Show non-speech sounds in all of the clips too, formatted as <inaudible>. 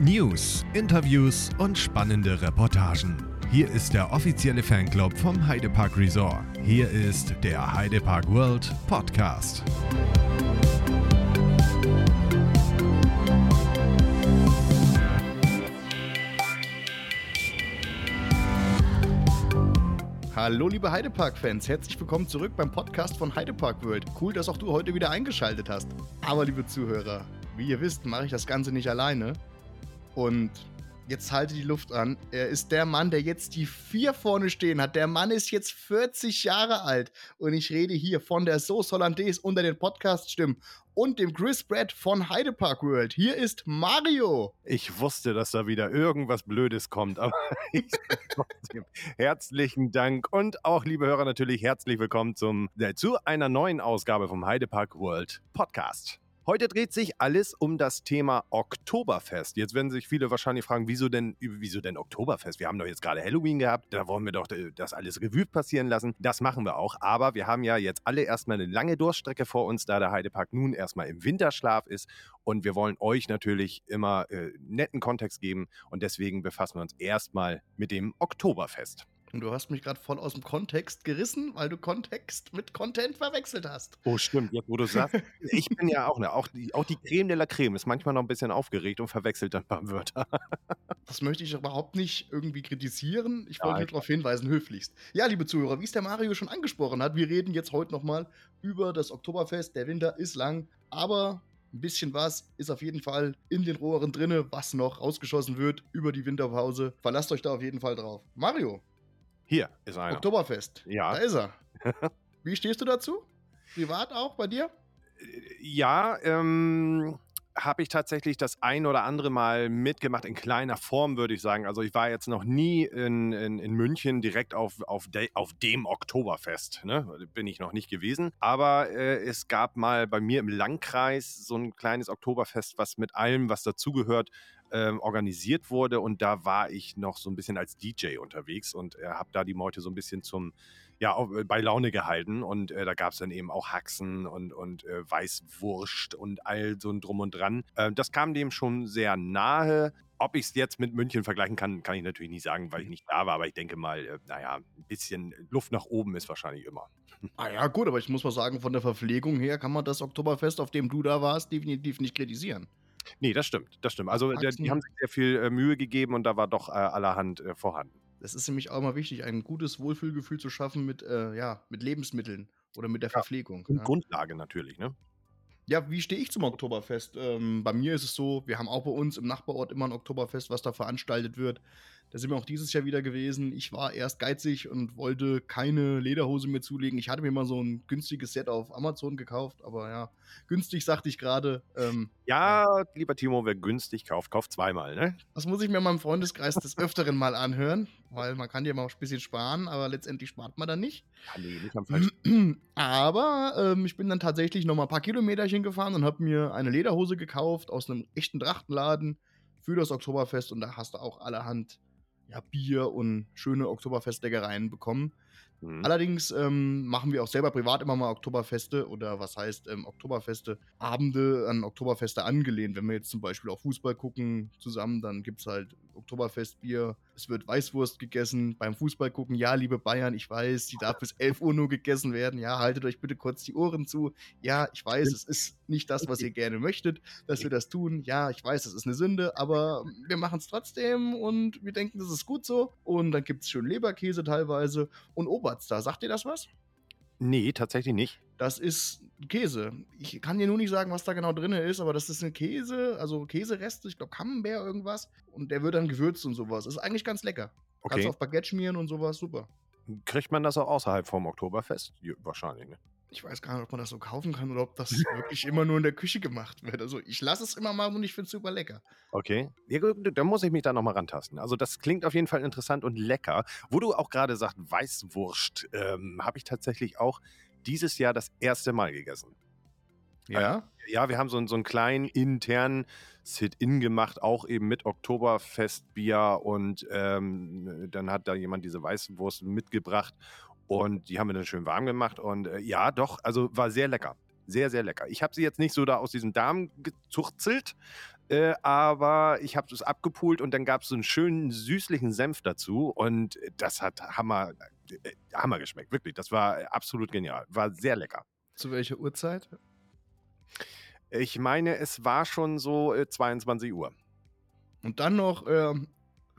News, Interviews und spannende Reportagen. Hier ist der offizielle Fanclub vom Heidepark Resort. Hier ist der Heidepark World Podcast. Hallo liebe Heidepark-Fans, herzlich willkommen zurück beim Podcast von Heidepark World. Cool, dass auch du heute wieder eingeschaltet hast. Aber liebe Zuhörer, wie ihr wisst, mache ich das Ganze nicht alleine. Und jetzt halte die Luft an. Er ist der Mann, der jetzt die vier vorne stehen hat. Der Mann ist jetzt 40 Jahre alt. Und ich rede hier von der Sauce Hollandaise unter den Podcast-Stimmen und dem Chris Brett von Heidepark World. Hier ist Mario. Ich wusste, dass da wieder irgendwas Blödes kommt, aber <laughs> herzlichen Dank und auch, liebe Hörer, natürlich herzlich willkommen zum, äh, zu einer neuen Ausgabe vom Heidepark World Podcast. Heute dreht sich alles um das Thema Oktoberfest. Jetzt werden sich viele wahrscheinlich fragen, wieso denn, wieso denn Oktoberfest? Wir haben doch jetzt gerade Halloween gehabt, da wollen wir doch äh, das alles Revue passieren lassen. Das machen wir auch, aber wir haben ja jetzt alle erstmal eine lange Durststrecke vor uns, da der Heidepark nun erstmal im Winterschlaf ist und wir wollen euch natürlich immer äh, netten Kontext geben und deswegen befassen wir uns erstmal mit dem Oktoberfest. Und du hast mich gerade voll aus dem Kontext gerissen, weil du Kontext mit Content verwechselt hast. Oh, stimmt, jetzt wo du sagst. <laughs> ich bin ja auch, ne, auch die, auch die Creme de la Creme ist manchmal noch ein bisschen aufgeregt und verwechselt dann ein paar Wörter. <laughs> das möchte ich überhaupt nicht irgendwie kritisieren. Ich wollte nur darauf hinweisen, höflichst. Ja, liebe Zuhörer, wie es der Mario schon angesprochen hat, wir reden jetzt heute nochmal über das Oktoberfest. Der Winter ist lang, aber ein bisschen was ist auf jeden Fall in den Rohren drinne, was noch rausgeschossen wird über die Winterpause. Verlasst euch da auf jeden Fall drauf. Mario, hier ist einer. Oktoberfest. Ja. Da ist er. <laughs> Wie stehst du dazu? Privat auch bei dir? Ja, ähm, habe ich tatsächlich das ein oder andere Mal mitgemacht, in kleiner Form, würde ich sagen. Also ich war jetzt noch nie in, in, in München direkt auf, auf, de, auf dem Oktoberfest. Ne? Bin ich noch nicht gewesen. Aber äh, es gab mal bei mir im Landkreis so ein kleines Oktoberfest, was mit allem, was dazugehört, ähm, organisiert wurde. Und da war ich noch so ein bisschen als DJ unterwegs und äh, habe da die Meute so ein bisschen zum, ja, auch, äh, bei Laune gehalten. Und äh, da gab es dann eben auch Haxen und, und äh, Weißwurst und all so ein Drum und Dran. Äh, das kam dem schon sehr nahe. Ob ich es jetzt mit München vergleichen kann, kann ich natürlich nicht sagen, weil ich nicht da war. Aber ich denke mal, äh, naja, ein bisschen Luft nach oben ist wahrscheinlich immer. Ah ja, gut, aber ich muss mal sagen, von der Verpflegung her kann man das Oktoberfest, auf dem du da warst, definitiv nicht kritisieren. Nee, das stimmt, das stimmt. Also der, die haben sich sehr viel äh, Mühe gegeben und da war doch äh, allerhand äh, vorhanden. Das ist nämlich auch immer wichtig, ein gutes Wohlfühlgefühl zu schaffen mit, äh, ja, mit Lebensmitteln oder mit der ja, Verpflegung. Ja. Grundlage natürlich, ne? Ja, wie stehe ich zum Oktoberfest? Ähm, bei mir ist es so, wir haben auch bei uns im Nachbarort immer ein Oktoberfest, was da veranstaltet wird. Da sind wir auch dieses Jahr wieder gewesen. Ich war erst geizig und wollte keine Lederhose mehr zulegen. Ich hatte mir mal so ein günstiges Set auf Amazon gekauft, aber ja, günstig sagte ich gerade. Ähm, ja, lieber Timo, wer günstig kauft, kauft zweimal, ne? Das muss ich mir in meinem Freundeskreis des Öfteren mal anhören, weil man kann ja mal ein bisschen sparen, aber letztendlich spart man dann nicht. Ja, nee, nicht am falschen. <clears throat> Aber ähm, ich bin dann tatsächlich noch mal ein paar Kilometerchen gefahren und habe mir eine Lederhose gekauft aus einem echten Trachtenladen für das Oktoberfest und da hast du auch allerhand ja, Bier und schöne Oktoberfestleckereien bekommen. Mhm. Allerdings ähm, machen wir auch selber privat immer mal Oktoberfeste oder was heißt ähm, Oktoberfeste, Abende an Oktoberfeste angelehnt. Wenn wir jetzt zum Beispiel auch Fußball gucken zusammen, dann gibt es halt Oktoberfestbier. Es wird Weißwurst gegessen. Beim Fußball gucken, ja, liebe Bayern, ich weiß, die darf bis 11 Uhr nur gegessen werden. Ja, haltet euch bitte kurz die Ohren zu. Ja, ich weiß, es ist nicht das, was ihr gerne möchtet, dass wir das tun. Ja, ich weiß, es ist eine Sünde, aber wir machen es trotzdem und wir denken, das ist gut so. Und dann gibt es schön Leberkäse teilweise und Ober Oberster. Sagt dir das was? Nee, tatsächlich nicht. Das ist Käse. Ich kann dir nur nicht sagen, was da genau drin ist, aber das ist ein Käse, also Käsereste, ich glaube Camembert irgendwas. Und der wird dann gewürzt und sowas. Das ist eigentlich ganz lecker. Okay. Kannst du auf Baguette schmieren und sowas, super. Kriegt man das auch außerhalb vom Oktoberfest? Wahrscheinlich, ne? Ich weiß gar nicht, ob man das so kaufen kann oder ob das <laughs> wirklich immer nur in der Küche gemacht wird. Also ich lasse es immer mal und ich finde es super lecker. Okay. Ja, da muss ich mich da nochmal rantasten. Also das klingt auf jeden Fall interessant und lecker. Wo du auch gerade sagst, Weißwurst, ähm, habe ich tatsächlich auch dieses Jahr das erste Mal gegessen. Ja? Ja, wir haben so, so einen kleinen internen Sit-In gemacht, auch eben mit Oktoberfestbier und ähm, dann hat da jemand diese Weißwurst mitgebracht und die haben wir dann schön warm gemacht. Und äh, ja, doch, also war sehr lecker. Sehr, sehr lecker. Ich habe sie jetzt nicht so da aus diesem Darm gezurzelt, äh, aber ich habe es abgepult und dann gab es so einen schönen süßlichen Senf dazu und das hat Hammer, äh, Hammer geschmeckt, wirklich. Das war absolut genial. War sehr lecker. Zu welcher Uhrzeit? Ich meine, es war schon so äh, 22 Uhr. Und dann noch äh,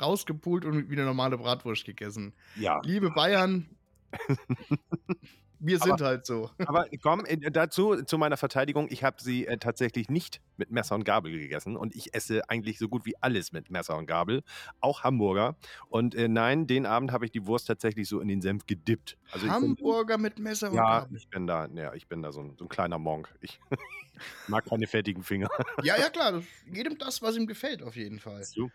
rausgepult und wieder normale Bratwurst gegessen. Ja. Liebe Bayern, <laughs> wir sind aber, halt so. Aber komm, äh, dazu zu meiner Verteidigung, ich habe sie äh, tatsächlich nicht mit Messer und Gabel gegessen und ich esse eigentlich so gut wie alles mit Messer und Gabel, auch Hamburger. Und äh, nein, den Abend habe ich die Wurst tatsächlich so in den Senf gedippt. Also Hamburger bin, mit Messer und ja, Gabel. Ich bin da, ja, ich bin da so ein, so ein kleiner Monk. Ich <laughs> mag keine fertigen Finger. Ja, ja, klar. Jedem das, was ihm gefällt, auf jeden Fall. So.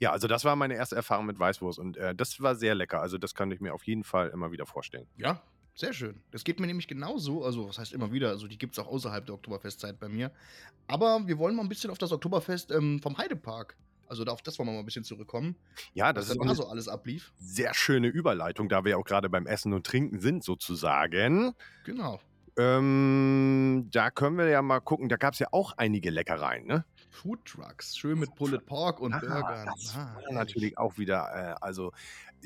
Ja, also das war meine erste Erfahrung mit Weißwurst und äh, das war sehr lecker. Also das kann ich mir auf jeden Fall immer wieder vorstellen. Ja, sehr schön. Das geht mir nämlich genauso. Also, was heißt immer wieder? Also, die gibt es auch außerhalb der Oktoberfestzeit bei mir. Aber wir wollen mal ein bisschen auf das Oktoberfest ähm, vom Heidepark. Also, auf das wollen wir mal ein bisschen zurückkommen. Ja, das ist da so alles ablief. Sehr schöne Überleitung, da wir auch gerade beim Essen und Trinken sind, sozusagen. Genau. Ähm, da können wir ja mal gucken. Da gab es ja auch einige Leckereien, ne? Food Trucks, schön mit Pulled Pork und ah, Burgern. Das ah, war natürlich auch wieder, äh, also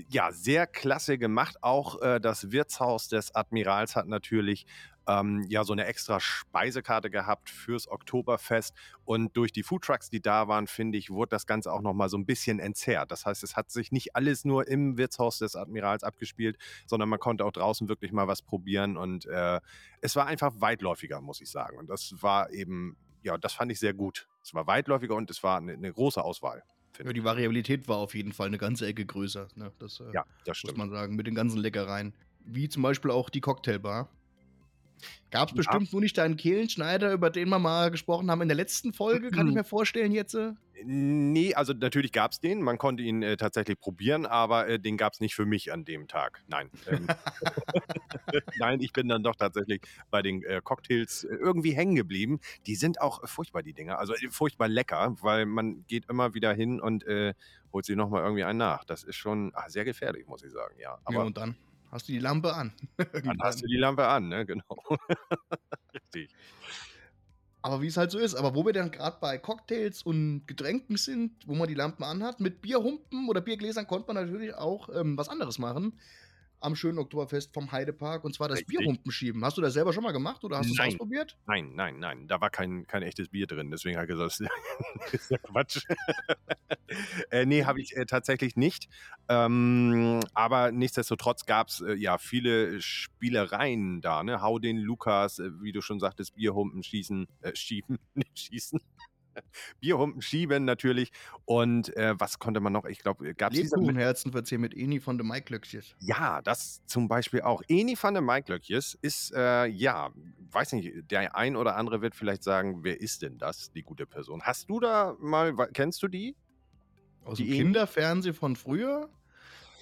ja, sehr klasse gemacht. Auch äh, das Wirtshaus des Admirals hat natürlich ähm, ja so eine extra Speisekarte gehabt fürs Oktoberfest. Und durch die Foodtrucks, die da waren, finde ich, wurde das Ganze auch nochmal so ein bisschen entzerrt. Das heißt, es hat sich nicht alles nur im Wirtshaus des Admirals abgespielt, sondern man konnte auch draußen wirklich mal was probieren. Und äh, es war einfach weitläufiger, muss ich sagen. Und das war eben, ja, das fand ich sehr gut. Es war weitläufiger und es war eine, eine große Auswahl. Ja, die Variabilität war auf jeden Fall eine ganze Ecke größer. Ne? Das, äh, ja, das stimmt. muss man sagen, mit den ganzen Leckereien. Wie zum Beispiel auch die Cocktailbar. Gab es bestimmt nur nicht deinen Kehlenschneider, über den wir mal gesprochen haben in der letzten Folge, kann ich mir vorstellen jetzt? Äh? Nee, also natürlich gab es den, man konnte ihn äh, tatsächlich probieren, aber äh, den gab es nicht für mich an dem Tag. Nein. Ähm, <laughs> <laughs> Nein, ich bin dann doch tatsächlich bei den äh, Cocktails äh, irgendwie hängen geblieben. Die sind auch furchtbar, die Dinger. Also äh, furchtbar lecker, weil man geht immer wieder hin und holt sich nochmal irgendwie einen nach. Das ist schon ach, sehr gefährlich, muss ich sagen, ja. Aber ja, und dann? Hast du die Lampe an? <laughs> dann hast du die Lampe an, ne? Genau. <laughs> Richtig. Aber wie es halt so ist. Aber wo wir dann gerade bei Cocktails und Getränken sind, wo man die Lampen anhat, mit Bierhumpen oder Biergläsern konnte man natürlich auch ähm, was anderes machen am schönen Oktoberfest vom Heidepark und zwar das Richtig. Bierhumpen schieben. Hast du das selber schon mal gemacht oder hast du es ausprobiert? Nein, nein, nein. Da war kein, kein echtes Bier drin. Deswegen habe ich gesagt, das ist ja <laughs> Quatsch. <laughs> äh, nee, habe ich äh, tatsächlich nicht. Ähm, aber nichtsdestotrotz gab es äh, ja viele Spielereien da. Ne? Hau den Lukas, äh, wie du schon sagtest, Bierhumpen schießen, äh, <laughs> schieben, nicht schießen. <laughs> Bierhumpen schieben natürlich. Und äh, was konnte man noch? Ich glaube, gab es Lebkuchenherzen verzehren mit Eni von der Maiklöckjes. Ja, das zum Beispiel auch. Eni von der Maiklöckjes ist, äh, ja, weiß nicht, der ein oder andere wird vielleicht sagen, wer ist denn das, die gute Person? Hast du da mal, kennst du die? Aus die dem Kinderfernsehen von früher?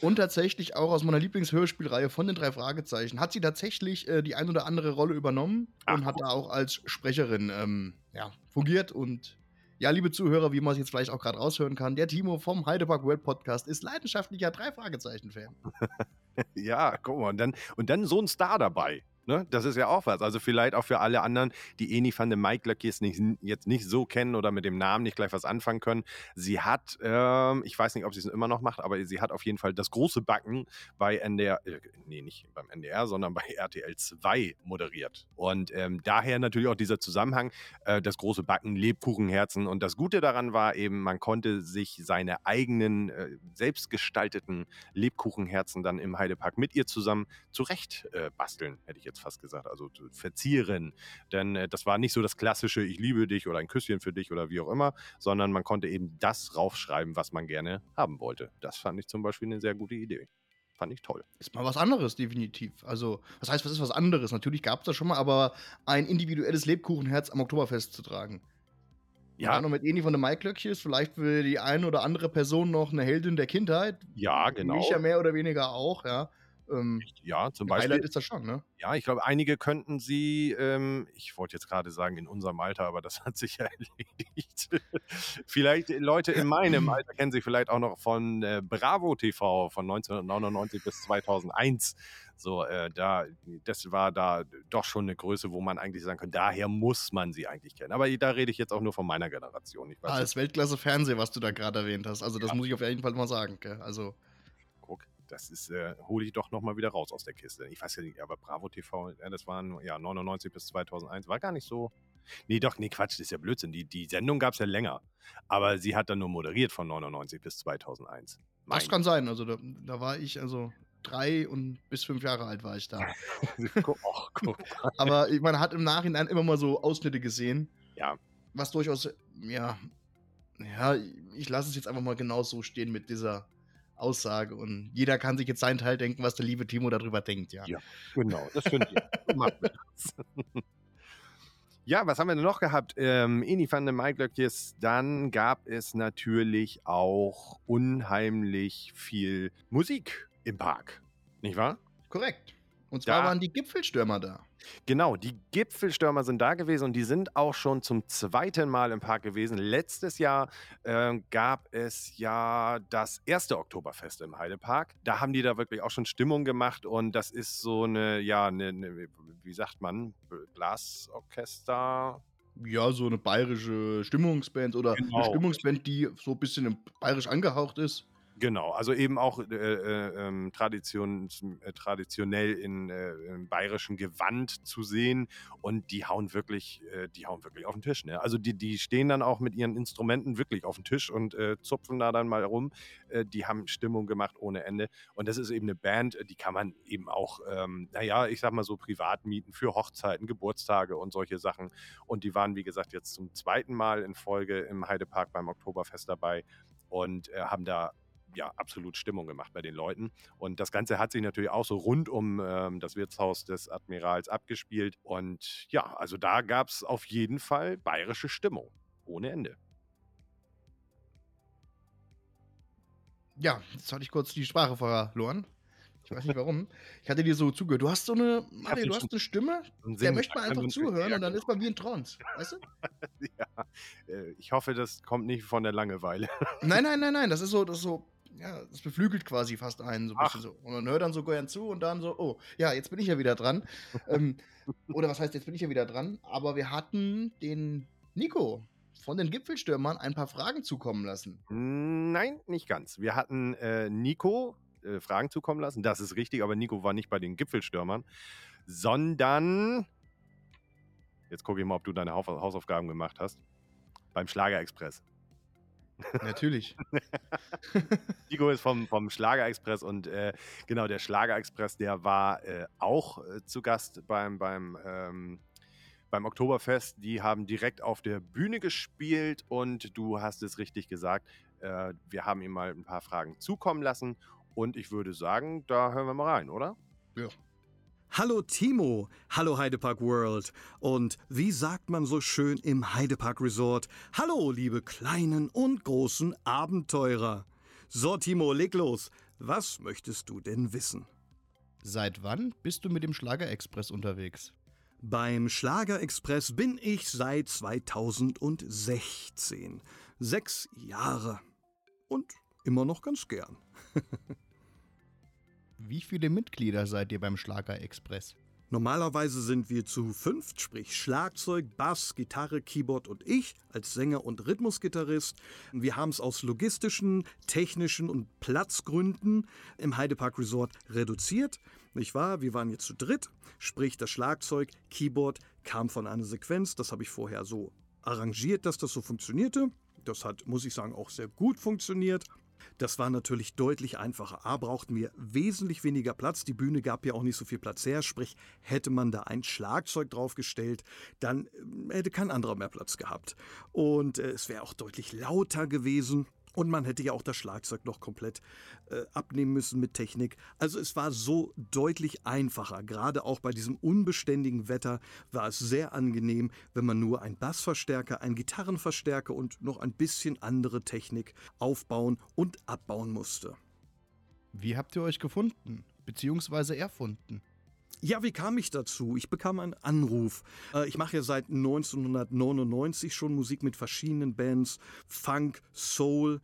Und tatsächlich auch aus meiner Lieblingshörspielreihe von den drei Fragezeichen hat sie tatsächlich äh, die ein oder andere Rolle übernommen Ach, und hat da auch als Sprecherin ähm, ja, fungiert und ja, liebe Zuhörer, wie man es jetzt vielleicht auch gerade raushören kann, der Timo vom Heidepark World Podcast ist leidenschaftlicher Drei-Fragezeichen-Fan. <laughs> ja, guck mal, und dann, und dann so ein Star dabei. Ne? Das ist ja auch was. Also vielleicht auch für alle anderen, die Eni van de jetzt nicht, jetzt nicht so kennen oder mit dem Namen nicht gleich was anfangen können. Sie hat, ähm, ich weiß nicht, ob sie es immer noch macht, aber sie hat auf jeden Fall das große Backen bei NDR, äh, nee, nicht beim NDR, sondern bei RTL 2 moderiert. Und ähm, daher natürlich auch dieser Zusammenhang, äh, das große Backen, Lebkuchenherzen. Und das Gute daran war eben, man konnte sich seine eigenen, äh, selbstgestalteten Lebkuchenherzen dann im Heidepark mit ihr zusammen zurecht äh, basteln, hätte ich jetzt jetzt fast gesagt, also verzieren. Denn äh, das war nicht so das klassische Ich liebe dich oder ein Küsschen für dich oder wie auch immer, sondern man konnte eben das raufschreiben, was man gerne haben wollte. Das fand ich zum Beispiel eine sehr gute Idee. Fand ich toll. Ist mal was anderes, definitiv. Also, was heißt, was ist was anderes? Natürlich gab es das schon mal, aber ein individuelles Lebkuchenherz am Oktoberfest zu tragen. Ja. noch mit Eni von der Maiklöckchen vielleicht will die eine oder andere Person noch eine Heldin der Kindheit. Ja, genau. Mich ja mehr oder weniger auch, ja. Ähm, ja, zum Beispiel. Highlight ist das schon, ne? Ja, ich glaube, einige könnten sie, ähm, ich wollte jetzt gerade sagen, in unserem Alter, aber das <laughs> hat sich ja erledigt. vielleicht Leute in meinem <laughs> Alter kennen sie vielleicht auch noch von äh, Bravo TV von 1999 bis 2001. So, äh, da, das war da doch schon eine Größe, wo man eigentlich sagen kann, daher muss man sie eigentlich kennen. Aber da rede ich jetzt auch nur von meiner Generation. Ich weiß ah, das Weltklasse-Fernsehen, was du da gerade erwähnt hast. Also, das ja. muss ich auf jeden Fall mal sagen. Gell? Also. Guck, das ist, äh, hole ich doch nochmal wieder raus aus der Kiste. Ich weiß ja nicht, aber Bravo TV, das waren ja 99 bis 2001, war gar nicht so. Nee, doch, nee, Quatsch, das ist ja Blödsinn. Die, die Sendung gab es ja länger. Aber sie hat dann nur moderiert von 99 bis 2001. Mein das kann sein. Also da, da war ich, also drei und bis fünf Jahre alt war ich da. <laughs> Och, <laughs> Aber man hat im Nachhinein immer mal so Ausschnitte gesehen. Ja. Was durchaus, ja, ja, ich lasse es jetzt einfach mal genau so stehen mit dieser Aussage und jeder kann sich jetzt seinen Teil denken, was der liebe Timo darüber denkt, ja. Ja, genau, das finde ich. <laughs> <laughs> ja, was haben wir denn noch gehabt? Ähm, Eni van de Maiglöckjes, dann gab es natürlich auch unheimlich viel Musik im Park, nicht wahr? Korrekt. Und zwar da, waren die Gipfelstürmer da. Genau, die Gipfelstürmer sind da gewesen und die sind auch schon zum zweiten Mal im Park gewesen. Letztes Jahr äh, gab es ja das erste Oktoberfest im Heidepark. Da haben die da wirklich auch schon Stimmung gemacht und das ist so eine, ja, eine, eine wie sagt man, Blasorchester. Ja, so eine bayerische Stimmungsband oder genau. eine Stimmungsband, die so ein bisschen bayerisch angehaucht ist. Genau, also eben auch äh, äh, ähm, Tradition, äh, traditionell in, äh, im bayerischen Gewand zu sehen und die hauen wirklich, äh, die hauen wirklich auf den Tisch. Ne? Also die, die stehen dann auch mit ihren Instrumenten wirklich auf dem Tisch und äh, zupfen da dann mal rum. die haben Stimmung gemacht ohne Ende und das ist eben eine Band, die kann man eben auch, ähm, naja, ich sag mal so privat mieten für Hochzeiten, Geburtstage und solche Sachen. Und die waren, wie gesagt, jetzt zum zweiten Mal in Folge im Heidepark beim Oktoberfest dabei und haben da ja, absolut Stimmung gemacht bei den Leuten. Und das Ganze hat sich natürlich auch so rund um ähm, das Wirtshaus des Admirals abgespielt. Und ja, also da gab es auf jeden Fall bayerische Stimmung. Ohne Ende. Ja, jetzt hatte ich kurz die Sprache verloren. Ich weiß nicht warum. Ich hatte dir so zugehört. Du hast so eine, Mario, du hast eine Stimme, der möchte man einfach zuhören und dann ist man wie ein Trance. Weißt du? <laughs> ja, äh, ich hoffe, das kommt nicht von der Langeweile. nein, nein, nein, nein. Das ist so, das ist so ja, das beflügelt quasi fast einen so ein bisschen so. Und man hört dann so gern zu und dann so, oh, ja, jetzt bin ich ja wieder dran. ähm, <laughs> oder was heißt, jetzt bin ich ja wieder dran. Aber wir hatten den Nico von den Gipfelstürmern ein paar Fragen zukommen lassen. Nein, nicht ganz. Wir hatten äh, Nico äh, Fragen zukommen lassen. Das ist richtig, aber Nico war nicht bei den Gipfelstürmern, sondern. Jetzt gucke ich mal, ob du deine Hausaufgaben gemacht hast. Beim Schlager Express. Natürlich. <laughs> Nico ist vom, vom Schlager Express und äh, genau, der Schlager Express, der war äh, auch äh, zu Gast beim, beim, ähm, beim Oktoberfest. Die haben direkt auf der Bühne gespielt und du hast es richtig gesagt. Äh, wir haben ihm mal ein paar Fragen zukommen lassen und ich würde sagen, da hören wir mal rein, oder? Ja. Hallo Timo, hallo Heidepark World und wie sagt man so schön im Heidepark Resort? Hallo liebe kleinen und großen Abenteurer. So Timo, leg los. Was möchtest du denn wissen? Seit wann bist du mit dem Schlager Express unterwegs? Beim Schlager Express bin ich seit 2016. Sechs Jahre. Und immer noch ganz gern. <laughs> Wie viele Mitglieder seid ihr beim Schlager Express? Normalerweise sind wir zu fünft, sprich Schlagzeug, Bass, Gitarre, Keyboard und ich als Sänger und Rhythmusgitarrist. Wir haben es aus logistischen, technischen und Platzgründen im Heidepark Resort reduziert. Nicht wahr? Wir waren jetzt zu dritt, sprich das Schlagzeug, Keyboard kam von einer Sequenz. Das habe ich vorher so arrangiert, dass das so funktionierte. Das hat, muss ich sagen, auch sehr gut funktioniert. Das war natürlich deutlich einfacher. A brauchten wir wesentlich weniger Platz. Die Bühne gab ja auch nicht so viel Platz her. Sprich, hätte man da ein Schlagzeug draufgestellt, dann äh, hätte kein anderer mehr Platz gehabt. Und äh, es wäre auch deutlich lauter gewesen. Und man hätte ja auch das Schlagzeug noch komplett äh, abnehmen müssen mit Technik. Also es war so deutlich einfacher. Gerade auch bei diesem unbeständigen Wetter war es sehr angenehm, wenn man nur einen Bassverstärker, einen Gitarrenverstärker und noch ein bisschen andere Technik aufbauen und abbauen musste. Wie habt ihr euch gefunden? bzw. erfunden? Ja, wie kam ich dazu? Ich bekam einen Anruf. Äh, ich mache ja seit 1999 schon Musik mit verschiedenen Bands. Funk, Soul,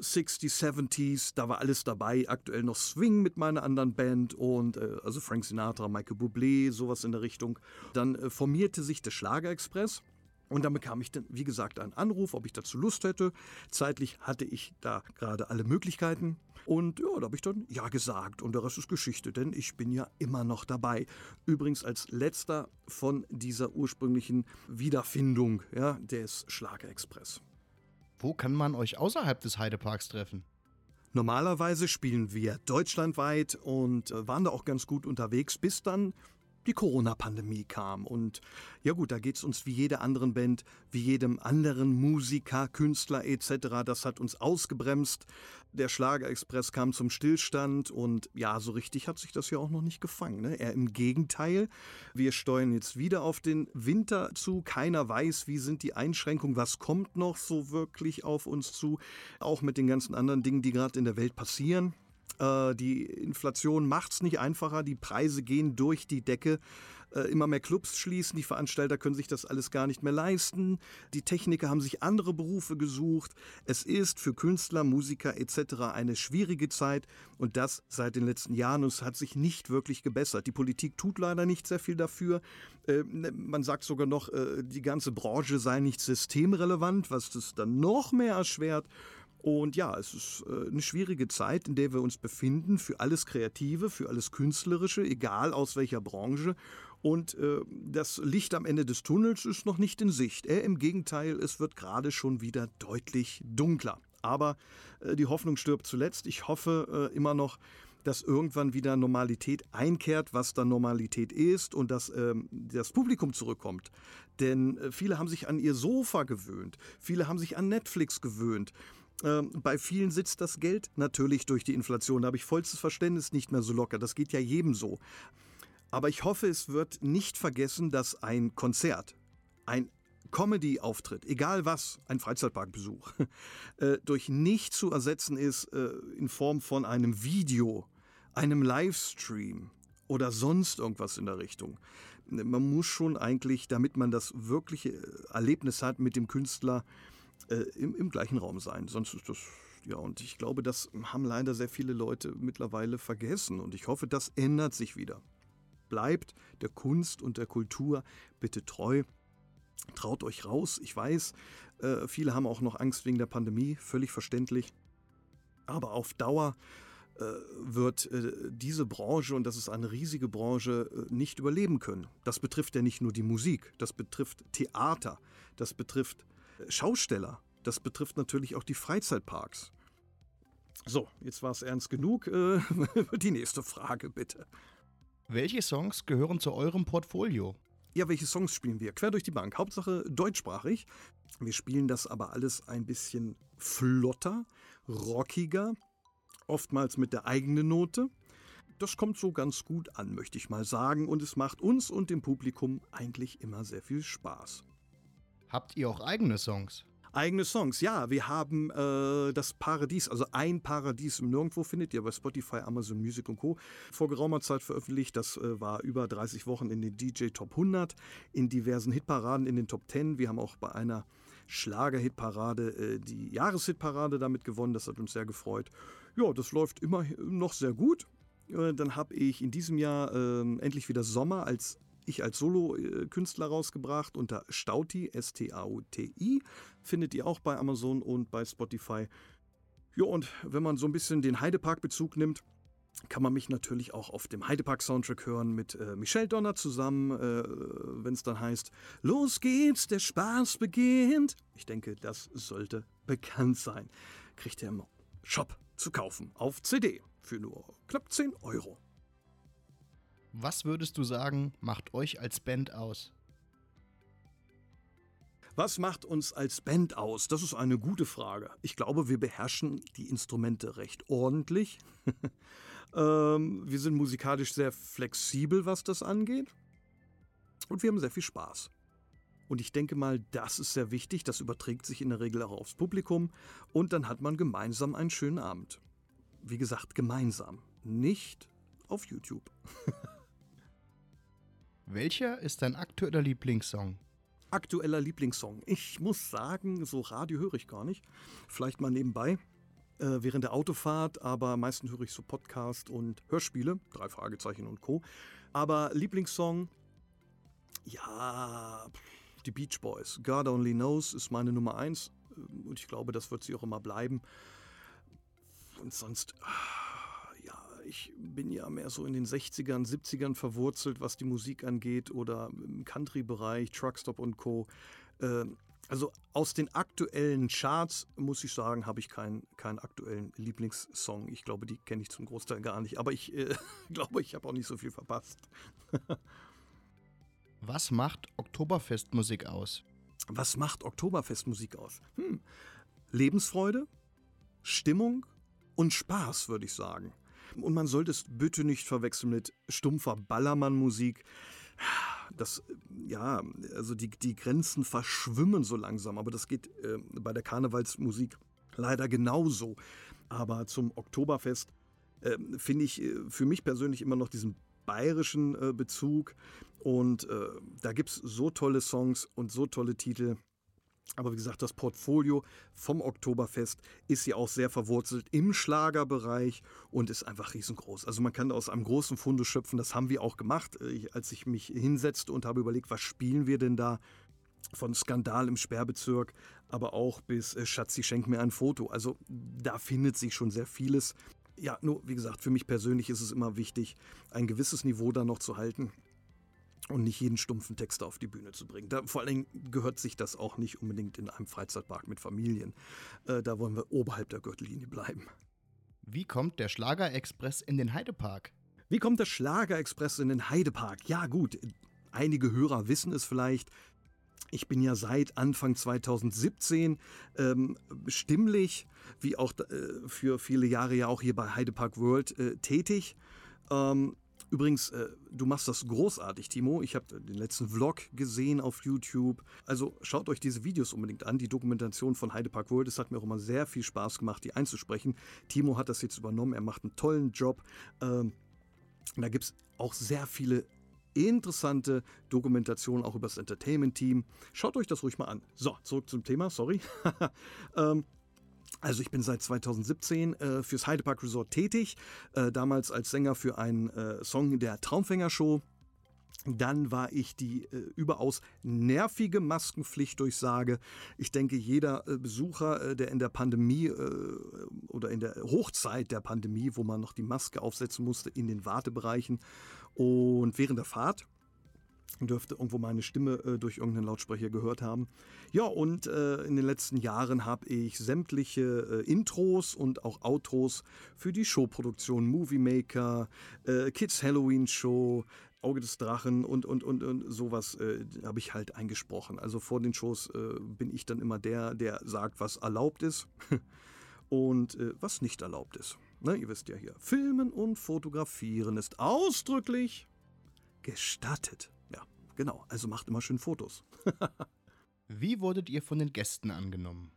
60s, äh, 70s, da war alles dabei. Aktuell noch Swing mit meiner anderen Band und äh, also Frank Sinatra, Michael Bublé, sowas in der Richtung. Dann formierte sich der Schlager Express. Und dann bekam ich dann, wie gesagt, einen Anruf, ob ich dazu Lust hätte. Zeitlich hatte ich da gerade alle Möglichkeiten. Und ja, da habe ich dann Ja gesagt. Und der Rest ist Geschichte, denn ich bin ja immer noch dabei. Übrigens als letzter von dieser ursprünglichen Wiederfindung ja, des Schlagerexpress. Wo kann man euch außerhalb des Heideparks treffen? Normalerweise spielen wir deutschlandweit und äh, waren da auch ganz gut unterwegs, bis dann die Corona-Pandemie kam. Und ja gut, da geht es uns wie jeder anderen Band, wie jedem anderen Musiker, Künstler etc. Das hat uns ausgebremst. Der Schlagerexpress kam zum Stillstand und ja, so richtig hat sich das ja auch noch nicht gefangen. Ne? Eher im Gegenteil. Wir steuern jetzt wieder auf den Winter zu. Keiner weiß, wie sind die Einschränkungen, was kommt noch so wirklich auf uns zu. Auch mit den ganzen anderen Dingen, die gerade in der Welt passieren. Äh, die Inflation macht es nicht einfacher, die Preise gehen durch die Decke. Äh, immer mehr Clubs schließen, die Veranstalter können sich das alles gar nicht mehr leisten. Die Techniker haben sich andere Berufe gesucht. Es ist für Künstler, Musiker etc. eine schwierige Zeit und das seit den letzten Jahren und es hat sich nicht wirklich gebessert. Die Politik tut leider nicht sehr viel dafür. Äh, man sagt sogar noch, die ganze Branche sei nicht systemrelevant, was das dann noch mehr erschwert. Und ja, es ist äh, eine schwierige Zeit, in der wir uns befinden, für alles Kreative, für alles Künstlerische, egal aus welcher Branche. Und äh, das Licht am Ende des Tunnels ist noch nicht in Sicht. Äh, Im Gegenteil, es wird gerade schon wieder deutlich dunkler. Aber äh, die Hoffnung stirbt zuletzt. Ich hoffe äh, immer noch, dass irgendwann wieder Normalität einkehrt, was dann Normalität ist und dass ähm, das Publikum zurückkommt. Denn äh, viele haben sich an ihr Sofa gewöhnt, viele haben sich an Netflix gewöhnt. Ähm, bei vielen sitzt das Geld natürlich durch die Inflation. Da habe ich vollstes Verständnis nicht mehr so locker. Das geht ja jedem so. Aber ich hoffe, es wird nicht vergessen, dass ein Konzert, ein Comedy-Auftritt, egal was, ein Freizeitparkbesuch, <laughs> äh, durch nicht zu ersetzen ist äh, in Form von einem Video, einem Livestream oder sonst irgendwas in der Richtung. Man muss schon eigentlich, damit man das wirkliche Erlebnis hat mit dem Künstler, äh, im, im gleichen Raum sein. Sonst ist das ja, und ich glaube, das haben leider sehr viele Leute mittlerweile vergessen. Und ich hoffe, das ändert sich wieder. Bleibt der Kunst und der Kultur bitte treu. Traut euch raus. Ich weiß, äh, viele haben auch noch Angst wegen der Pandemie, völlig verständlich. Aber auf Dauer äh, wird äh, diese Branche, und das ist eine riesige Branche, äh, nicht überleben können. Das betrifft ja nicht nur die Musik, das betrifft Theater, das betrifft Schausteller. Das betrifft natürlich auch die Freizeitparks. So, jetzt war es ernst genug. Äh, <laughs> die nächste Frage bitte. Welche Songs gehören zu eurem Portfolio? Ja, welche Songs spielen wir? Quer durch die Bank. Hauptsache deutschsprachig. Wir spielen das aber alles ein bisschen flotter, rockiger, oftmals mit der eigenen Note. Das kommt so ganz gut an, möchte ich mal sagen, und es macht uns und dem Publikum eigentlich immer sehr viel Spaß. Habt ihr auch eigene Songs? Eigene Songs, ja. Wir haben äh, das Paradies, also ein Paradies im Nirgendwo findet ihr bei Spotify, Amazon Music und Co. vor geraumer Zeit veröffentlicht. Das äh, war über 30 Wochen in den DJ Top 100, in diversen Hitparaden, in den Top 10. Wir haben auch bei einer Schlager-Hitparade äh, die Jahreshitparade damit gewonnen. Das hat uns sehr gefreut. Ja, das läuft immer noch sehr gut. Äh, dann habe ich in diesem Jahr ähm, endlich wieder Sommer als ich als Solo-Künstler rausgebracht unter Stauti, S-T-A-U-T-I. Findet ihr auch bei Amazon und bei Spotify. Ja, und wenn man so ein bisschen den Heidepark-Bezug nimmt, kann man mich natürlich auch auf dem Heidepark-Soundtrack hören mit äh, Michelle Donner zusammen, äh, wenn es dann heißt, los geht's, der Spaß beginnt. Ich denke, das sollte bekannt sein. Kriegt ihr im Shop zu kaufen auf CD für nur knapp 10 Euro. Was würdest du sagen, macht euch als Band aus? Was macht uns als Band aus? Das ist eine gute Frage. Ich glaube, wir beherrschen die Instrumente recht ordentlich. <laughs> ähm, wir sind musikalisch sehr flexibel, was das angeht. Und wir haben sehr viel Spaß. Und ich denke mal, das ist sehr wichtig. Das überträgt sich in der Regel auch aufs Publikum. Und dann hat man gemeinsam einen schönen Abend. Wie gesagt, gemeinsam. Nicht auf YouTube. <laughs> Welcher ist dein aktueller Lieblingssong? Aktueller Lieblingssong. Ich muss sagen, so Radio höre ich gar nicht. Vielleicht mal nebenbei äh, während der Autofahrt, aber meistens höre ich so Podcast und Hörspiele, drei Fragezeichen und Co. Aber Lieblingssong, ja, die Beach Boys. God Only Knows ist meine Nummer eins und ich glaube, das wird sie auch immer bleiben. Und sonst, ja, ich bin ja mehr so in den 60ern, 70ern verwurzelt, was die Musik angeht oder im Country-Bereich, Truckstop und Co. Ähm, also aus den aktuellen Charts, muss ich sagen, habe ich keinen, keinen aktuellen Lieblingssong. Ich glaube, die kenne ich zum Großteil gar nicht. Aber ich äh, <laughs> glaube, ich habe auch nicht so viel verpasst. <laughs> Was macht Oktoberfestmusik aus? Was macht Oktoberfestmusik aus? Hm. Lebensfreude, Stimmung und Spaß, würde ich sagen. Und man sollte es bitte nicht verwechseln mit stumpfer Ballermann-Musik das, ja, also die, die Grenzen verschwimmen so langsam, aber das geht äh, bei der Karnevalsmusik leider genauso. Aber zum Oktoberfest äh, finde ich äh, für mich persönlich immer noch diesen bayerischen äh, Bezug und äh, da gibt es so tolle Songs und so tolle Titel. Aber wie gesagt, das Portfolio vom Oktoberfest ist ja auch sehr verwurzelt im Schlagerbereich und ist einfach riesengroß. Also man kann aus einem großen Funde schöpfen, das haben wir auch gemacht, äh, als ich mich hinsetzte und habe überlegt, was spielen wir denn da? Von Skandal im Sperrbezirk, aber auch bis äh, Schatzi, schenk mir ein Foto. Also da findet sich schon sehr vieles. Ja, nur wie gesagt, für mich persönlich ist es immer wichtig, ein gewisses Niveau da noch zu halten und nicht jeden stumpfen Text auf die Bühne zu bringen. Da, vor allen Dingen gehört sich das auch nicht unbedingt in einem Freizeitpark mit Familien. Äh, da wollen wir oberhalb der Gürtellinie bleiben. Wie kommt der Schlagerexpress in den Heidepark? Wie kommt der Schlagerexpress in den Heidepark? Ja gut, einige Hörer wissen es vielleicht. Ich bin ja seit Anfang 2017 ähm, stimmlich, wie auch äh, für viele Jahre ja auch hier bei Heidepark World äh, tätig. Ähm, Übrigens, äh, du machst das großartig, Timo. Ich habe den letzten Vlog gesehen auf YouTube. Also schaut euch diese Videos unbedingt an, die Dokumentation von Heidepark World. Es hat mir auch immer sehr viel Spaß gemacht, die einzusprechen. Timo hat das jetzt übernommen. Er macht einen tollen Job. Ähm, da gibt es auch sehr viele interessante Dokumentationen auch über das Entertainment-Team. Schaut euch das ruhig mal an. So, zurück zum Thema, sorry. <laughs> ähm, also ich bin seit 2017 äh, fürs Heidepark Resort tätig, äh, damals als Sänger für einen äh, Song der Traumfänger Show. Dann war ich die äh, überaus nervige Maskenpflichtdurchsage. Ich denke, jeder äh, Besucher, äh, der in der Pandemie äh, oder in der Hochzeit der Pandemie, wo man noch die Maske aufsetzen musste, in den Wartebereichen und während der Fahrt, dürfte irgendwo meine Stimme äh, durch irgendeinen Lautsprecher gehört haben. Ja, und äh, in den letzten Jahren habe ich sämtliche äh, Intros und auch Outros für die Showproduktion Movie Maker, äh, Kids Halloween Show, Auge des Drachen und, und, und, und sowas äh, habe ich halt eingesprochen. Also vor den Shows äh, bin ich dann immer der, der sagt, was erlaubt ist <laughs> und was nicht erlaubt ist. Ne, ihr wisst ja hier, Filmen und Fotografieren ist ausdrücklich gestattet. Genau, also macht immer schön Fotos. <laughs> Wie wurdet ihr von den Gästen angenommen?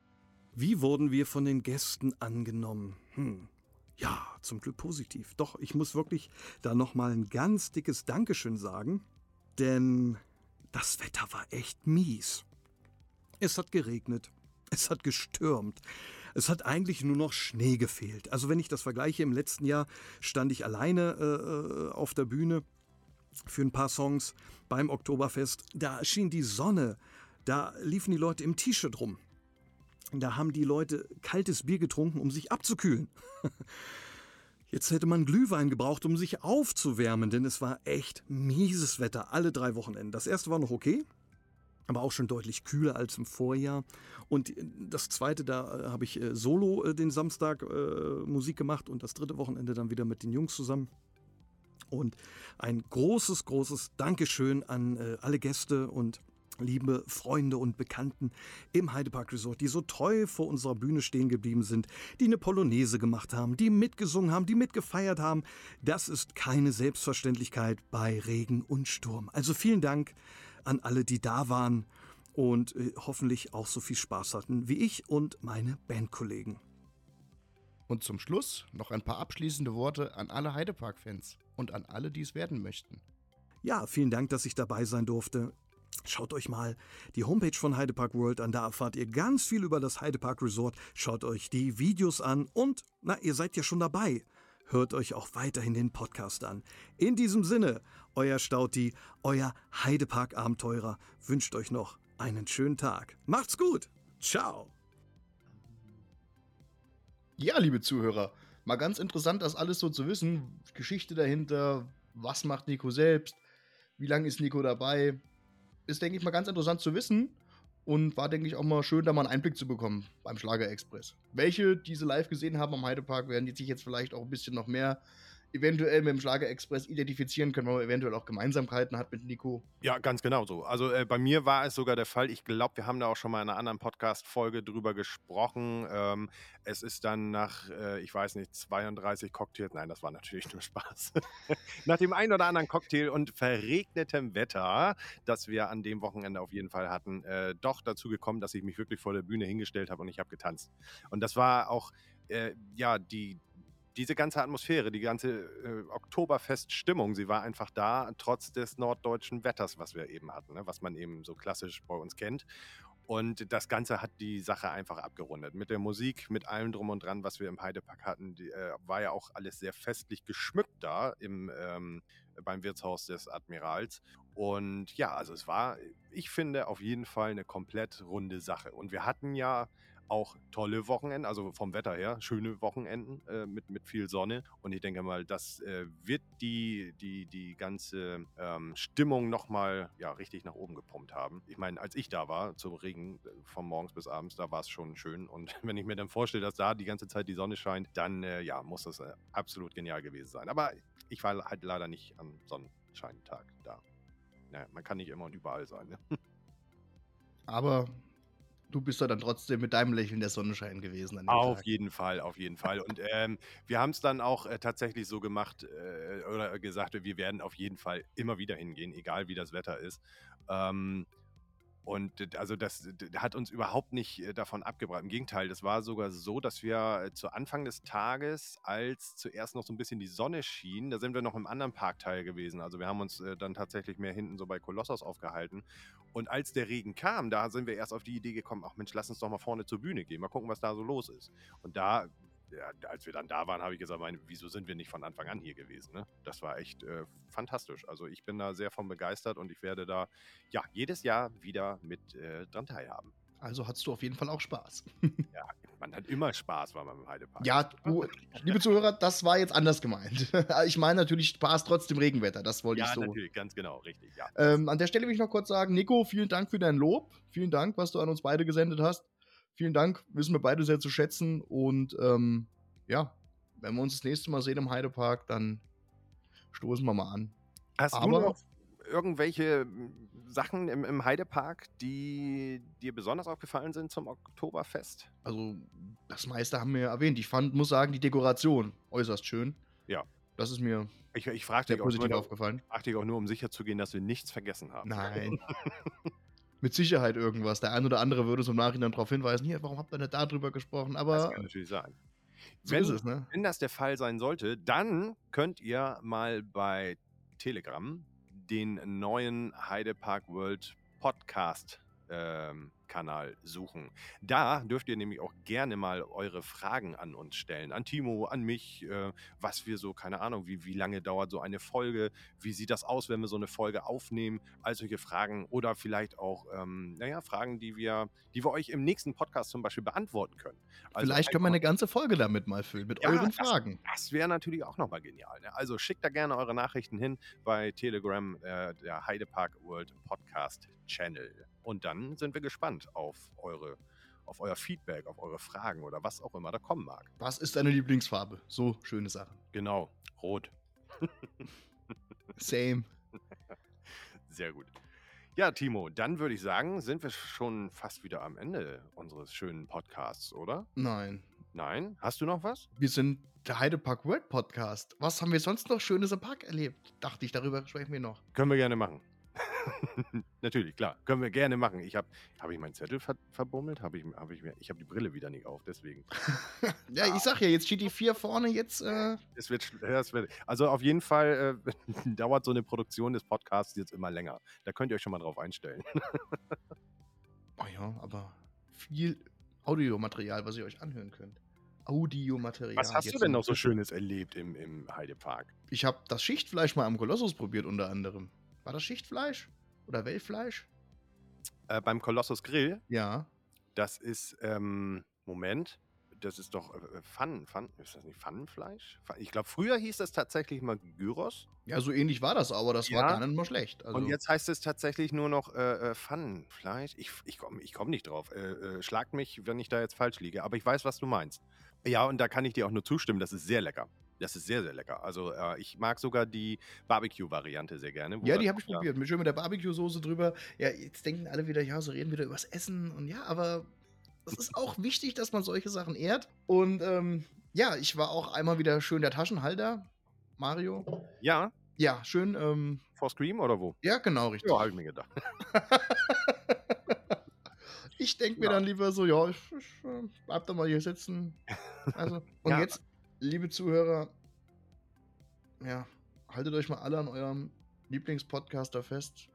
Wie wurden wir von den Gästen angenommen? Hm. Ja, zum Glück positiv. Doch, ich muss wirklich da nochmal ein ganz dickes Dankeschön sagen, denn das Wetter war echt mies. Es hat geregnet, es hat gestürmt, es hat eigentlich nur noch Schnee gefehlt. Also wenn ich das vergleiche, im letzten Jahr stand ich alleine äh, äh auf der Bühne für ein paar Songs beim Oktoberfest. Da schien die Sonne, da liefen die Leute im T-Shirt rum. Da haben die Leute kaltes Bier getrunken, um sich abzukühlen. <laughs> Jetzt hätte man Glühwein gebraucht, um sich aufzuwärmen, denn es war echt mieses Wetter alle drei Wochenenden. Das erste war noch okay, aber auch schon deutlich kühler als im Vorjahr. Und das zweite, da äh, habe ich äh, solo äh, den Samstag Musik gemacht und das dritte Wochenende dann wieder mit den Jungs zusammen. Und ein großes, großes Dankeschön an äh, alle Gäste und liebe Freunde und Bekannten im Heidepark Resort, die so treu vor unserer Bühne stehen geblieben sind, die eine Polonaise gemacht haben, die mitgesungen haben, die mitgefeiert haben. Das ist keine Selbstverständlichkeit bei Regen und Sturm. Also vielen Dank an alle, die da waren und äh, hoffentlich auch so viel Spaß hatten wie ich und meine Bandkollegen. Und zum Schluss noch ein paar abschließende Worte an alle Heidepark-Fans und an alle, die es werden möchten. Ja, vielen Dank, dass ich dabei sein durfte. Schaut euch mal die Homepage von Heidepark World an, da erfahrt ihr ganz viel über das Heidepark Resort. Schaut euch die Videos an und, na, ihr seid ja schon dabei. Hört euch auch weiterhin den Podcast an. In diesem Sinne, euer Stauti, euer Heidepark-Abenteurer wünscht euch noch einen schönen Tag. Macht's gut. Ciao. Ja, liebe Zuhörer, mal ganz interessant, das alles so zu wissen. Geschichte dahinter, was macht Nico selbst, wie lange ist Nico dabei, ist, denke ich, mal ganz interessant zu wissen und war, denke ich, auch mal schön, da mal einen Einblick zu bekommen beim Schlager Express. Welche diese live gesehen haben am Heidepark, werden die sich jetzt vielleicht auch ein bisschen noch mehr eventuell mit dem Schlager Express identifizieren können, weil man eventuell auch Gemeinsamkeiten hat mit Nico. Ja, ganz genau so. Also äh, bei mir war es sogar der Fall, ich glaube, wir haben da auch schon mal in einer anderen Podcast-Folge drüber gesprochen. Ähm, es ist dann nach, äh, ich weiß nicht, 32 Cocktails, nein, das war natürlich nur Spaß, <laughs> nach dem einen oder anderen Cocktail und verregnetem Wetter, das wir an dem Wochenende auf jeden Fall hatten, äh, doch dazu gekommen, dass ich mich wirklich vor der Bühne hingestellt habe und ich habe getanzt. Und das war auch, äh, ja, die, diese ganze Atmosphäre, die ganze äh, Oktoberfest-Stimmung, sie war einfach da, trotz des norddeutschen Wetters, was wir eben hatten, ne? was man eben so klassisch bei uns kennt. Und das Ganze hat die Sache einfach abgerundet. Mit der Musik, mit allem drum und dran, was wir im Heidepark hatten, die, äh, war ja auch alles sehr festlich geschmückt da im, ähm, beim Wirtshaus des Admirals. Und ja, also es war, ich finde, auf jeden Fall eine komplett runde Sache. Und wir hatten ja auch tolle Wochenenden, also vom Wetter her, schöne Wochenenden äh, mit, mit viel Sonne. Und ich denke mal, das äh, wird die, die, die ganze ähm, Stimmung nochmal ja, richtig nach oben gepumpt haben. Ich meine, als ich da war, zum Regen äh, von morgens bis abends, da war es schon schön. Und <laughs> wenn ich mir dann vorstelle, dass da die ganze Zeit die Sonne scheint, dann äh, ja, muss das äh, absolut genial gewesen sein. Aber ich war halt leider nicht am Sonnenscheintag da. Naja, man kann nicht immer und überall sein. Ne? <laughs> Aber du bist da dann trotzdem mit deinem Lächeln der Sonnenschein gewesen. auf Tag. jeden Fall, auf jeden Fall. Und ähm, wir haben es dann auch äh, tatsächlich so gemacht äh, oder gesagt, wir werden auf jeden Fall immer wieder hingehen, egal wie das Wetter ist. Ähm, und also das hat uns überhaupt nicht äh, davon abgebracht. Im Gegenteil, das war sogar so, dass wir äh, zu Anfang des Tages, als zuerst noch so ein bisschen die Sonne schien, da sind wir noch im anderen Parkteil gewesen. Also wir haben uns äh, dann tatsächlich mehr hinten so bei Kolossos aufgehalten. Und als der Regen kam, da sind wir erst auf die Idee gekommen, ach Mensch, lass uns doch mal vorne zur Bühne gehen, mal gucken, was da so los ist. Und da ja, als wir dann da waren, habe ich gesagt, meine, wieso sind wir nicht von Anfang an hier gewesen? Ne? Das war echt äh, fantastisch. Also ich bin da sehr von begeistert und ich werde da ja jedes Jahr wieder mit äh, dran teilhaben. Also hattest du auf jeden Fall auch Spaß. <laughs> ja, man hat immer Spaß, wenn man im Heidepark Ja, du, liebe Zuhörer, das war jetzt anders gemeint. <laughs> ich meine natürlich Spaß trotzdem Regenwetter, das wollte ja, ich so. Ja, natürlich, ganz genau, richtig. Ja. Ähm, an der Stelle will ich noch kurz sagen, Nico, vielen Dank für dein Lob. Vielen Dank, was du an uns beide gesendet hast vielen Dank, wissen wir beide sehr zu schätzen. Und ähm, ja, wenn wir uns das nächste Mal sehen im Heidepark, dann stoßen wir mal an. Hast Aber, du noch irgendwelche Sachen im, im Heidepark, die dir besonders aufgefallen sind zum Oktoberfest? Also, das meiste haben wir ja erwähnt. Ich fand, muss sagen, die Dekoration äußerst schön. Ja. Das ist mir ich, ich sehr positiv nur, aufgefallen. Ich frage dich auch nur, um sicher zu gehen, dass wir nichts vergessen haben. Nein. <laughs> mit Sicherheit irgendwas. Der ein oder andere würde so im Nachhinein darauf hinweisen, hier, warum habt ihr nicht darüber gesprochen? Aber das kann natürlich sein. So wenn, es, ne? wenn das der Fall sein sollte, dann könnt ihr mal bei Telegram den neuen Heidepark World Podcast ähm, Kanal suchen. Da dürft ihr nämlich auch gerne mal eure Fragen an uns stellen. An Timo, an mich, äh, was wir so, keine Ahnung, wie, wie lange dauert so eine Folge, wie sieht das aus, wenn wir so eine Folge aufnehmen, all solche Fragen oder vielleicht auch, ähm, naja, Fragen, die wir, die wir euch im nächsten Podcast zum Beispiel beantworten können. Also vielleicht können wir eine ganze Folge damit mal füllen, mit ja, euren Fragen. Das, das wäre natürlich auch nochmal genial. Ne? Also schickt da gerne eure Nachrichten hin bei Telegram, äh, der Heidepark World Podcast Channel. Und dann sind wir gespannt auf eure auf euer Feedback, auf eure Fragen oder was auch immer da kommen mag. Was ist deine Lieblingsfarbe? So schöne Sachen. Genau, rot. Same. <laughs> Sehr gut. Ja, Timo, dann würde ich sagen, sind wir schon fast wieder am Ende unseres schönen Podcasts, oder? Nein. Nein? Hast du noch was? Wir sind der Heidepark World Podcast. Was haben wir sonst noch Schönes im Park erlebt? Dachte ich, darüber sprechen wir noch. Können wir gerne machen. <laughs> Natürlich, klar. Können wir gerne machen. Ich habe hab ich meinen Zettel ver verbummelt? Habe ich, hab ich, ich habe die Brille wieder nicht auf, deswegen. <laughs> ja, ich sag ja, jetzt steht die 4 vorne, jetzt. Äh es wird, es wird, also auf jeden Fall äh, <laughs> dauert so eine Produktion des Podcasts jetzt immer länger. Da könnt ihr euch schon mal drauf einstellen. oh ja, aber viel Audiomaterial, was ihr euch anhören könnt. Audiomaterial. Was hast du denn noch so Schönes erlebt im, im Heidepark? Ich habe das Schichtfleisch mal am Kolossus probiert, unter anderem. War das Schichtfleisch? Oder Wellfleisch? Äh, beim Kolossus Grill? Ja. Das ist, ähm, Moment, das ist doch äh, Pfannen, Pfannen, ist das nicht Pfannenfleisch? Ich glaube, früher hieß das tatsächlich mal Gyros. Ja, so ähnlich war das, aber das ja. war gar nicht mal schlecht. Also Und jetzt heißt es tatsächlich nur noch äh, äh Pfannenfleisch. Ich, ich komme ich komm nicht drauf. Äh, äh, schlagt mich, wenn ich da jetzt falsch liege. Aber ich weiß, was du meinst. Ja, und da kann ich dir auch nur zustimmen. Das ist sehr lecker. Das ist sehr, sehr lecker. Also äh, ich mag sogar die Barbecue-Variante sehr gerne. Ja, die habe ich probiert. Mit schön mit der Barbecue-Soße drüber. Ja, jetzt denken alle wieder, ja, so reden wieder übers Essen. Und ja, aber es ist auch wichtig, dass man solche Sachen ehrt. Und ähm, ja, ich war auch einmal wieder schön der Taschenhalter. Mario. Ja. Ja, schön. Ähm, Vor Scream oder wo? Ja, genau, richtig. Ja, habe ich mir gedacht. <laughs> ich denke mir ja. dann lieber so, ja, ich, ich äh, bleib da mal hier sitzen. Also, und ja. jetzt, liebe Zuhörer, ja, haltet euch mal alle an eurem Lieblingspodcaster fest.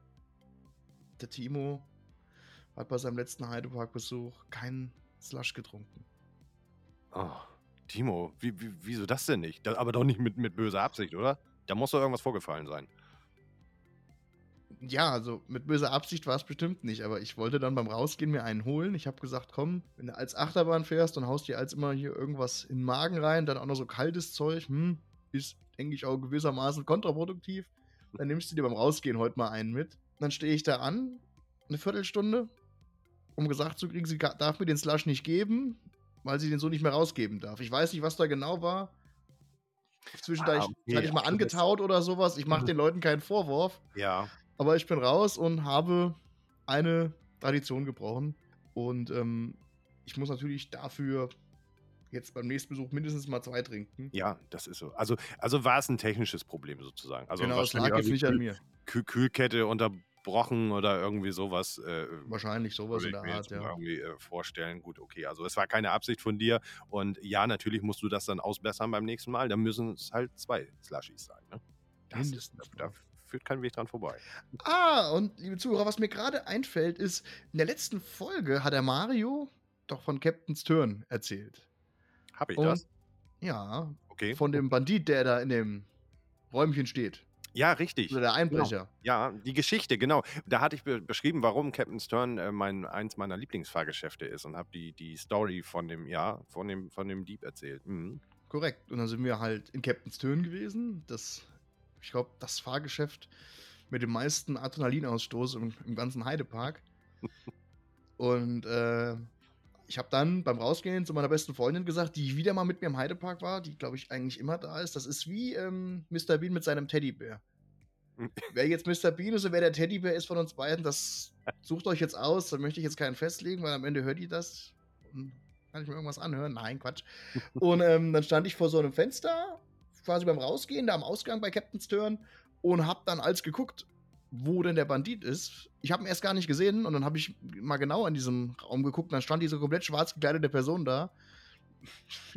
Der Timo hat bei seinem letzten Heidepark-Besuch keinen Slush getrunken. Oh, Timo, wie, wie, wieso das denn nicht? Aber doch nicht mit, mit böser Absicht, oder? Da muss doch irgendwas vorgefallen sein. Ja, also mit böser Absicht war es bestimmt nicht, aber ich wollte dann beim Rausgehen mir einen holen. Ich habe gesagt, komm, wenn du als Achterbahn fährst, dann haust du dir als immer hier irgendwas in den Magen rein, dann auch noch so kaltes Zeug, hm, ist, denke ich, auch gewissermaßen kontraproduktiv. Dann nimmst du dir beim Rausgehen heute mal einen mit. Dann stehe ich da an, eine Viertelstunde, um gesagt zu kriegen, sie darf mir den Slush nicht geben, weil sie den so nicht mehr rausgeben darf. Ich weiß nicht, was da genau war. Zwischendurch ah, okay. hatte ich mal angetaut oder sowas. Ich mache mhm. den Leuten keinen Vorwurf. Ja. Aber ich bin raus und habe eine Tradition gebrochen. Und ähm, ich muss natürlich dafür jetzt beim nächsten Besuch mindestens mal zwei trinken. Ja, das ist so. Also, also war es ein technisches Problem sozusagen. Also genau, es lag jetzt nicht an mir. Kühlkette unter gebrochen oder irgendwie sowas. Äh, Wahrscheinlich sowas in der Art, ja. Irgendwie äh, vorstellen. Gut, okay. Also es war keine Absicht von dir. Und ja, natürlich musst du das dann ausbessern beim nächsten Mal. Dann müssen es halt zwei Slushies sein. Ne? Das ist, da, führt kein Weg dran vorbei. Ah, und liebe Zuhörer, was mir gerade einfällt, ist, in der letzten Folge hat der Mario doch von Captain's Turn erzählt. Hab ich und, das? Ja. Okay. Von dem Bandit, der da in dem Räumchen steht. Ja, richtig. Oder der genau. Einbrecher. Genau. Ja, die Geschichte, genau. Da hatte ich be beschrieben, warum Captain Stern äh, mein, eins meiner Lieblingsfahrgeschäfte ist und habe die, die Story von dem, ja, von dem, von dem Dieb erzählt. Mhm. Korrekt. Und dann sind wir halt in Captain's Turn gewesen. Das, ich glaube, das Fahrgeschäft mit dem meisten Adrenalinausstoß im, im ganzen Heidepark. <laughs> und äh, ich habe dann beim Rausgehen zu meiner besten Freundin gesagt, die wieder mal mit mir im Heidepark war, die glaube ich eigentlich immer da ist. Das ist wie ähm, Mr. Bean mit seinem Teddybär. <laughs> wer jetzt Mr. Bean ist und wer der Teddybär ist von uns beiden, das sucht euch jetzt aus. Da möchte ich jetzt keinen festlegen, weil am Ende hört ihr das. Und kann ich mir irgendwas anhören? Nein, Quatsch. <laughs> und ähm, dann stand ich vor so einem Fenster, quasi beim Rausgehen, da am Ausgang bei Captain's Turn und hab dann als geguckt, wo denn der Bandit ist. Ich habe ihn erst gar nicht gesehen und dann habe ich mal genau in diesem Raum geguckt dann stand diese komplett schwarz gekleidete Person da.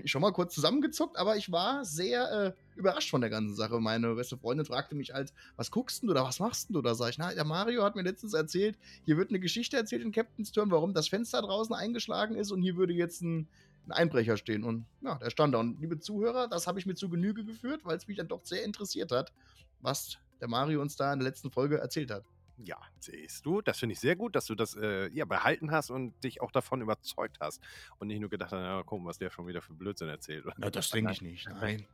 Ich <laughs> schon mal kurz zusammengezuckt, aber ich war sehr äh, überrascht von der ganzen Sache. Meine beste Freundin fragte mich halt, was guckst du oder was machst du da? Sag ich, na, der Mario hat mir letztens erzählt, hier wird eine Geschichte erzählt in Captain's Turn, warum das Fenster draußen eingeschlagen ist und hier würde jetzt ein, ein Einbrecher stehen. Und ja, der stand da. Und liebe Zuhörer, das habe ich mir zu Genüge geführt, weil es mich dann doch sehr interessiert hat, was der Mario uns da in der letzten Folge erzählt hat. Ja, siehst du, das finde ich sehr gut, dass du das äh, ja, behalten hast und dich auch davon überzeugt hast und nicht nur gedacht hast, na, gucken, was der schon wieder für Blödsinn erzählt. Na, das denke ich nicht, <laughs> nein.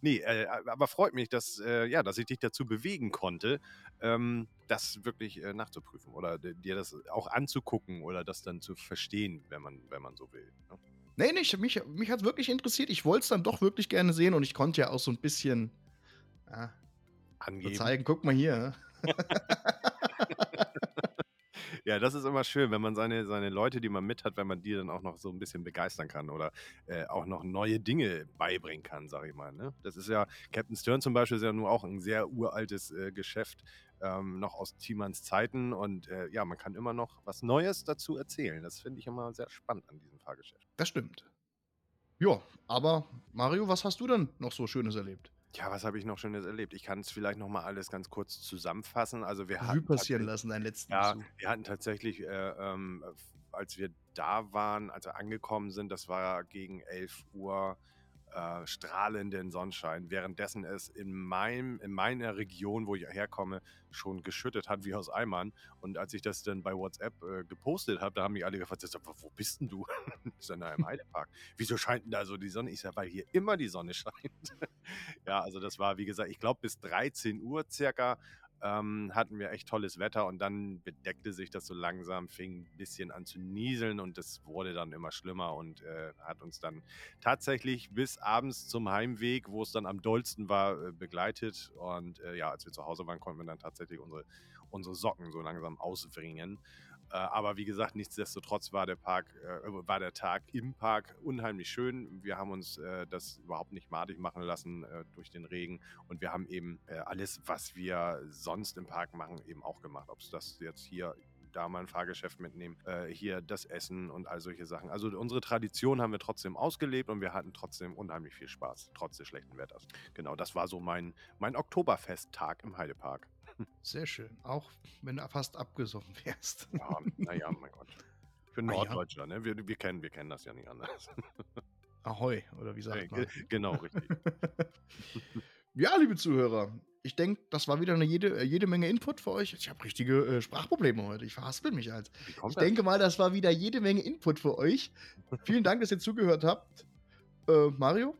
nee, äh, aber freut mich, dass, äh, ja, dass ich dich dazu bewegen konnte, ähm, das wirklich äh, nachzuprüfen oder dir das auch anzugucken oder das dann zu verstehen, wenn man, wenn man so will. Ne? Nee, nicht, mich, mich hat es wirklich interessiert. Ich wollte es dann doch wirklich gerne sehen und ich konnte ja auch so ein bisschen ja, angeben. So zeigen, guck mal hier. <laughs> ja, das ist immer schön, wenn man seine, seine Leute, die man mit hat, wenn man die dann auch noch so ein bisschen begeistern kann oder äh, auch noch neue Dinge beibringen kann, sag ich mal. Ne? Das ist ja, Captain Stern zum Beispiel ist ja nur auch ein sehr uraltes äh, Geschäft. ähm, noch aus Tiemans Zeiten und äh, ja, man kann immer noch was Neues dazu erzählen. Das finde ich immer sehr spannend an diesem Fahrgeschäft. Das stimmt. Ja, aber Mario, was hast du denn noch so Schönes erlebt? Ja, was habe ich noch Schönes erlebt? Ich kann es vielleicht noch mal alles ganz kurz zusammenfassen. Also wir hatten passieren tatsächlich, lassen, deinen letzten ja, Besuch. wir hatten tatsächlich, äh, ähm, als wir da waren, als wir angekommen sind, das war gegen 11 Uhr, äh, strahlenden Sonnenschein, währenddessen es in, meinem, in meiner Region, wo ich herkomme, schon geschüttet hat wie aus Eimern. Und als ich das dann bei WhatsApp äh, gepostet habe, da haben mich alle gefragt, wo bist denn du? <laughs> ich sage, na, im Heidepark. Wieso scheint denn da so die Sonne? Ich sage, weil hier immer die Sonne <laughs> scheint. ja, also das war, wie gesagt, ich glaube bis 13 Uhr circa ähm, hatten wir echt tolles Wetter und dann bedeckte sich das so langsam, fing ein bisschen an zu nieseln und das wurde dann immer schlimmer und äh, hat uns dann tatsächlich bis abends zum Heimweg, wo es dann am dollsten war, äh, begleitet. Und äh, ja, als wir zu Hause waren, konnten wir dann tatsächlich unsere, unsere Socken so langsam auswringen. Äh, aber wie gesagt, nichtsdestotrotz war der Park, äh, war der Tag im Park unheimlich schön. Wir haben uns äh, das überhaupt nicht madig machen lassen äh, durch den Regen und wir haben eben äh, alles, was wir sonst im Park machen, eben auch gemacht. Ob es das jetzt hier da mal ein Fahrgeschäft mitnehmen, äh, hier das Essen und all solche Sachen. Also unsere Tradition haben wir trotzdem ausgelebt und wir hatten trotzdem unheimlich viel Spaß, trotz des schlechten Wetters. Genau, das war so mein, mein Oktoberfesttag im Heidepark. Sehr schön. Auch wenn du fast abgesoffen <laughs> wärst. Ja, naja, mein Gott. Für Ah, ja. Norddeutscher, ne? Wir, wir, kennen, wir kennen das ja nicht anders. <laughs> Ahoi, oder wie Äh, sagt ge- man? genau, richtig. <laughs> Ja, liebe Zuhörer, ich denke, das war wieder eine jede, äh, jede Menge Input für euch. Ich habe richtige äh, Sprachprobleme heute. Ich verhaspel mich kommt Ich das? denke mal, das war wieder jede Menge Input für euch. Vielen Dank, dass ihr zugehört habt. Äh, Mario?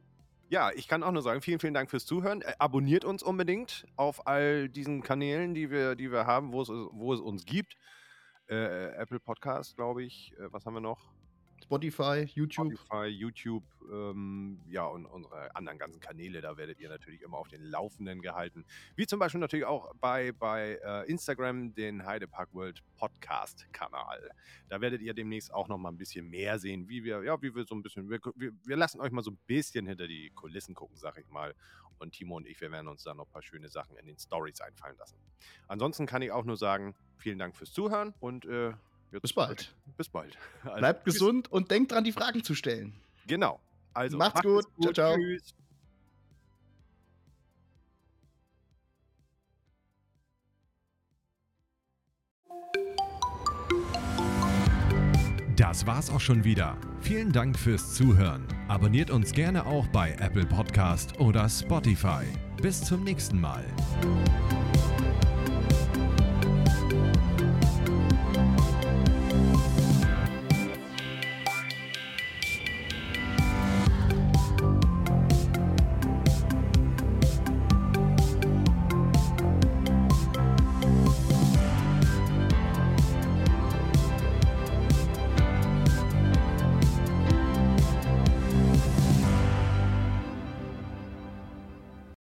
Ja, ich kann auch nur sagen, vielen, vielen Dank fürs Zuhören. Äh, abonniert uns unbedingt auf all diesen Kanälen, die wir, die wir haben, wo es, wo es uns gibt. Äh, Apple Podcast, glaube ich. Äh, was haben wir noch? Spotify, YouTube. Spotify, YouTube, ähm, ja, und unsere anderen ganzen Kanäle, da werdet ihr natürlich immer auf den Laufenden gehalten. Wie zum Beispiel natürlich auch bei, bei äh, Instagram den Heidepark World Podcast-Kanal. Da werdet ihr demnächst auch noch mal ein bisschen mehr sehen, wie wir, ja, wie wir so ein bisschen, wir, wir, lassen euch mal so ein bisschen hinter die Kulissen gucken, sag ich mal. Und Timo und ich, wir werden uns da noch ein paar schöne Sachen in den Stories einfallen lassen. Ansonsten kann ich auch nur sagen, vielen Dank fürs Zuhören und äh, jetzt- Bis bald. <laughs> Bis bald. Also, Bleibt tschüss. gesund und denkt dran, die Fragen zu stellen. Genau. Also Macht's macht gut. es Ciao, ciao. Tschüss. Das war's auch schon wieder. Vielen Dank fürs Zuhören. Abonniert uns gerne auch bei Apple Podcast oder Spotify. Bis zum nächsten Mal.